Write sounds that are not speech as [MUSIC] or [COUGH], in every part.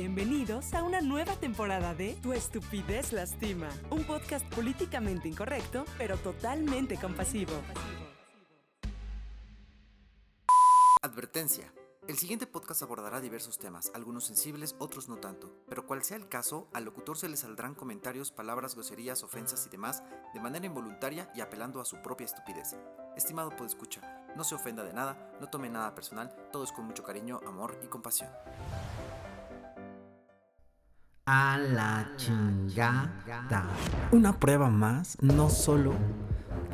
Bienvenidos a una nueva temporada de Tu estupidez lastima, un podcast políticamente incorrecto, pero totalmente compasivo. Advertencia. El siguiente podcast abordará diversos temas, algunos sensibles, otros no tanto, pero cual sea el caso, al locutor se le saldrán comentarios, palabras, groserías, ofensas y demás de manera involuntaria y apelando a su propia estupidez. Estimado escucha, no se ofenda de nada, no tome nada personal, todo es con mucho cariño, amor y compasión. A la chingada. Una prueba más, no solo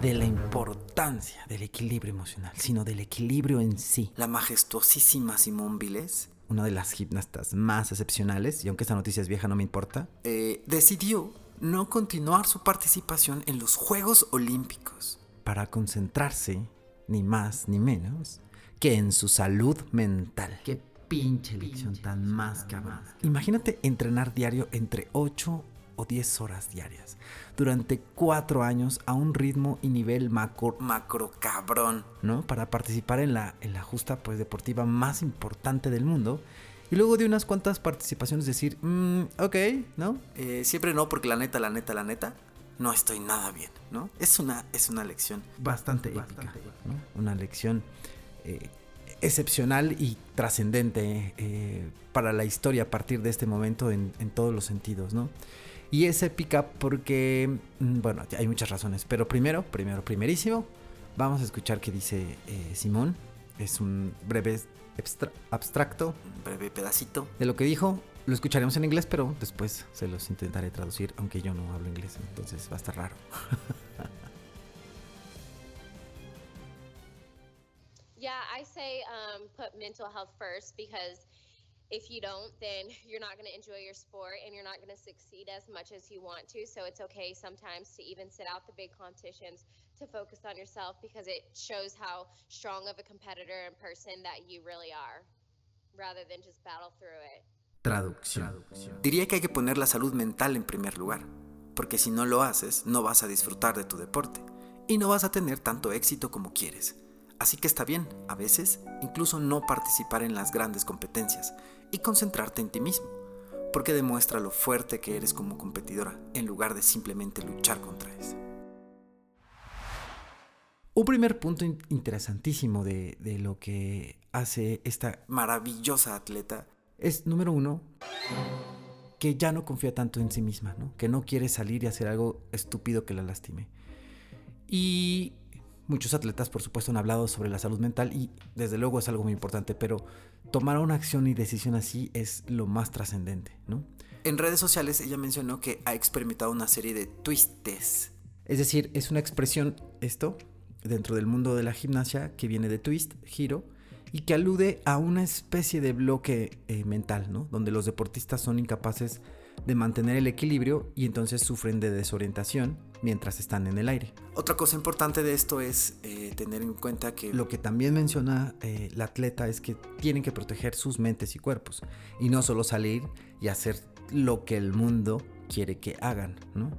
de la importancia del equilibrio emocional, sino del equilibrio en sí. La majestuosísima Simón Viles, una de las gimnastas más excepcionales, y aunque esta noticia es vieja no me importa, eh, decidió no continuar su participación en los Juegos Olímpicos. Para concentrarse, ni más ni menos, que en su salud mental. Qué pinche lección tan más cabrón. Imagínate entrenar diario entre 8 o 10 horas diarias durante 4 años a un ritmo y nivel macro, macro cabrón, ¿no? Para participar en la, en la justa pues, deportiva más importante del mundo. Y luego de unas cuantas participaciones decir, mmm, ok, ¿no? Eh, siempre no, porque la neta, la neta, la neta, no estoy nada bien, ¿no? Es una, es una lección bastante épica, ¿no? Una lección eh, excepcional y trascendente eh, para la historia a partir de este momento en, todos los sentidos, ¿no? Y es épica porque, mm, bueno, hay muchas razones, pero primero, primero, primerísimo, vamos a escuchar qué dice eh, Simón. Es un breve abstracto. Un breve pedacito. De lo que dijo. Lo escucharemos en inglés, pero después se los intentaré traducir, aunque yo no hablo inglés, entonces va a estar raro. [LAUGHS] Yeah, I say um, put mental health first because if you don't, then you're not going to enjoy your sport and you're not going to succeed as much as you want to. So it's okay sometimes to even sit out the big competitions to focus on yourself because it shows how strong of a competitor and person that you really are rather than just battle through it. Traducción. Diría que hay que poner la salud mental en primer lugar, porque si no lo haces, no vas a disfrutar de tu deporte y no vas a tener tanto éxito como quieres. Así que está bien, a veces, incluso no participar en las grandes competencias y concentrarte en ti mismo, porque demuestra lo fuerte que eres como competidora, en lugar de simplemente luchar contra eso. Un primer punto interesantísimo de, de lo que hace esta maravillosa atleta es, número uno, que ya no confía tanto en sí misma, ¿no? que no quiere salir y hacer algo estúpido que la lastime. Y Muchos atletas, por supuesto, han hablado sobre la salud mental y desde luego es algo muy importante, pero tomar una acción y decisión así es lo más trascendente, ¿no? En redes sociales ella mencionó que ha experimentado una serie de twistes. Es decir, es una expresión, esto, dentro del mundo de la gimnasia, que viene de twist, giro, y que alude a una especie de bloque eh, mental, ¿no? Donde los deportistas son incapaces de mantener el equilibrio y entonces sufren de desorientación mientras están en el aire. Otra cosa importante de esto es eh, tener en cuenta que lo que también menciona eh, la atleta es que tienen que proteger sus mentes y cuerpos y no solo salir y hacer lo que el mundo quiere que hagan, ¿no?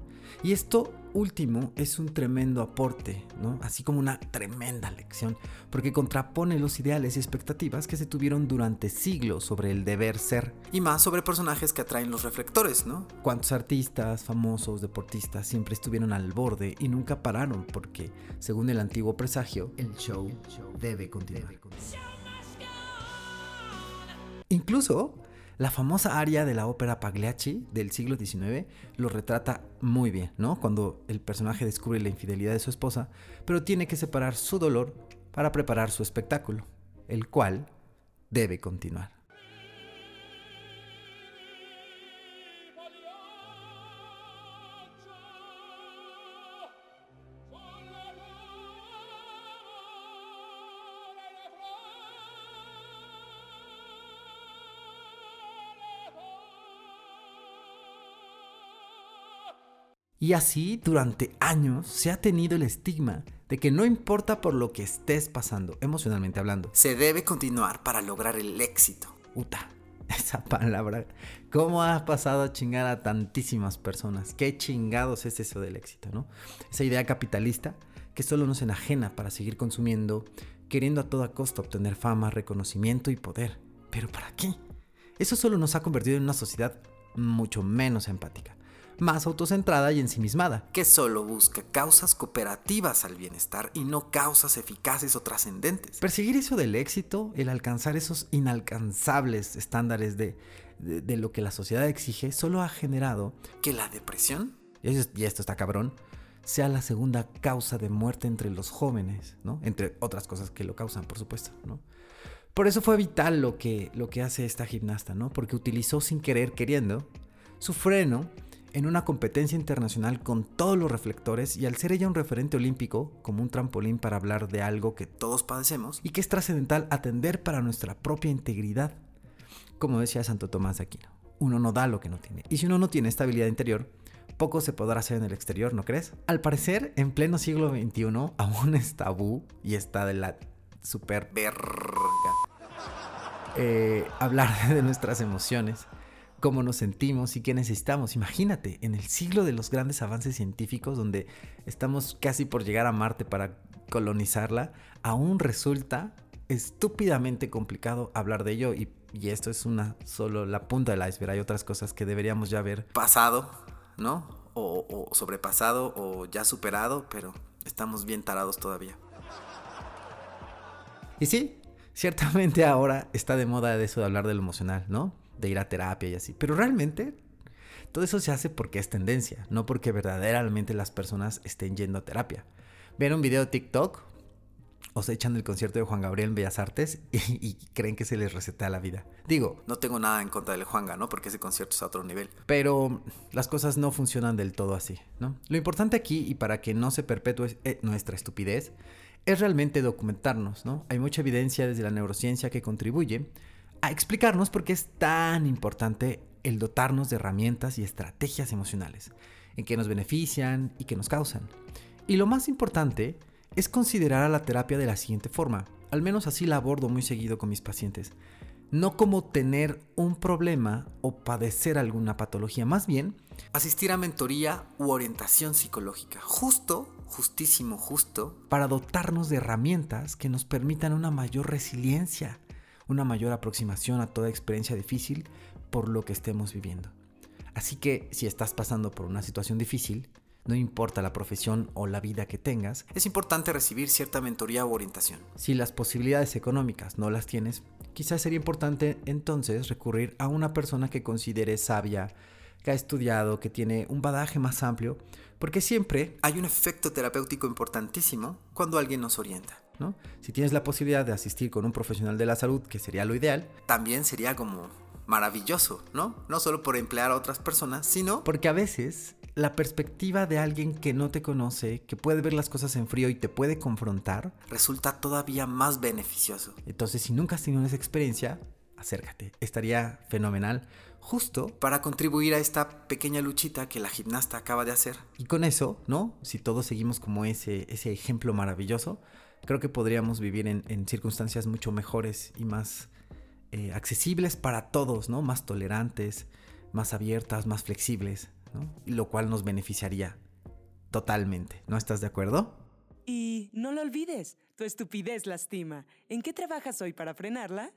Y esto último es un tremendo aporte, ¿no? Así como una tremenda lección, porque contrapone los ideales y expectativas que se tuvieron durante siglos sobre el deber ser. Y más sobre personajes que atraen los reflectores, ¿no? Cuántos artistas, famosos, deportistas siempre estuvieron al borde y nunca pararon porque, según el antiguo presagio, el show debe continuar. Incluso la famosa aria de la ópera Pagliacci del siglo XIX lo retrata muy bien, ¿no? Cuando el personaje descubre la infidelidad de su esposa, pero tiene que separar su dolor para preparar su espectáculo, el cual debe continuar. Y así durante años se ha tenido el estigma de que no importa por lo que estés pasando, emocionalmente hablando. Se debe continuar para lograr el éxito. Uta, [LAUGHS] esa palabra. ¿Cómo ha pasado a chingar a tantísimas personas? ¿Qué chingados es eso del éxito, no? Esa idea capitalista que solo nos enajena para seguir consumiendo, queriendo a toda costa obtener fama, reconocimiento y poder. ¿Pero para qué? Eso solo nos ha convertido en una sociedad mucho menos empática, más autocentrada y ensimismada. Que solo busca causas cooperativas al bienestar y no causas eficaces o trascendentes. Perseguir eso del éxito, el alcanzar esos inalcanzables estándares de, de, de lo que la sociedad exige, solo ha generado Que la depresión y esto está cabrón, sea la segunda causa de muerte entre los jóvenes, ¿no? Entre otras cosas que lo causan, por supuesto, ¿no? Por eso fue vital lo que, lo que hace esta gimnasta, ¿no? Porque utilizó sin querer, queriendo, su freno en una competencia internacional con todos los reflectores y al ser ella un referente olímpico, como un trampolín para hablar de algo que todos padecemos, y que es trascendental atender para nuestra propia integridad. Como decía Santo Tomás Aquino, uno no da lo que no tiene. Y si uno no tiene estabilidad interior, poco se podrá hacer en el exterior, ¿no crees? Al parecer, en pleno siglo XXI, [LAUGHS] aún es tabú y está de la super verga. eh, hablar [LAUGHS] de nuestras emociones, cómo nos sentimos y qué necesitamos. Imagínate, en el siglo de los grandes avances científicos, donde estamos casi por llegar a Marte para colonizarla, aún resulta estúpidamente complicado hablar de ello y, esto es una solo la punta del iceberg. Hay otras cosas que deberíamos ya ver. Pasado, ¿no? O, o sobrepasado o ya superado, pero estamos bien tarados todavía. Y sí, ciertamente ahora está de moda eso de hablar de lo emocional, ¿no? De ir a terapia y así. Pero realmente todo eso se hace porque es tendencia, no porque verdaderamente las personas estén yendo a terapia. Ven un video de TikTok o se echan el concierto de Juan Gabriel en Bellas Artes [LAUGHS] y, creen que se les receta la vida. Digo, No tengo nada en contra del Juanga, ¿no? Porque ese concierto es a otro nivel. pero las cosas no funcionan del todo así, ¿no? Lo importante aquí, y para que no se perpetúe eh, nuestra estupidez, es realmente documentarnos, ¿no? Hay mucha evidencia desde la neurociencia que contribuye a explicarnos por qué es tan importante el dotarnos de herramientas y estrategias emocionales, en que nos benefician y que nos causan. Y lo más importante es considerar a la terapia de la siguiente forma, al menos así la abordo muy seguido con mis pacientes no como tener un problema o padecer alguna patología, más bien Asistir a mentoría u orientación psicológica. Justo, justísimo, justo. para dotarnos de herramientas que nos permitan una mayor resiliencia, una mayor aproximación a toda experiencia difícil por lo que estemos viviendo. Así que si estás pasando por una situación difícil, no importa la profesión o la vida que tengas, Es importante recibir cierta mentoría u orientación. si las posibilidades económicas no las tienes, quizás sería importante entonces recurrir a una persona que consideres sabia, que ha estudiado, que tiene un badaje más amplio, porque siempre Hay un efecto terapéutico importantísimo cuando alguien nos orienta. ¿No? Si tienes la posibilidad de asistir con un profesional de la salud, que sería lo ideal, También sería como maravilloso, ¿no? No solo por emplear a otras personas, sino porque a veces la perspectiva de alguien que no te conoce, que puede ver las cosas en frío y te puede confrontar, resulta todavía más beneficioso. entonces si nunca has tenido esa experiencia, acércate, estaría fenomenal, justo Para contribuir a esta pequeña luchita que la gimnasta acaba de hacer. Y con eso, ¿no? Si todos seguimos como ese, ese ejemplo maravilloso, creo que podríamos vivir en, circunstancias mucho mejores y más eh, accesibles para todos, ¿no? Más tolerantes, más abiertas, más flexibles, ¿no? Lo cual nos beneficiaría totalmente, ¿no estás de acuerdo? Y no lo olvides, tu estupidez lastima. ¿En qué trabajas hoy para frenarla?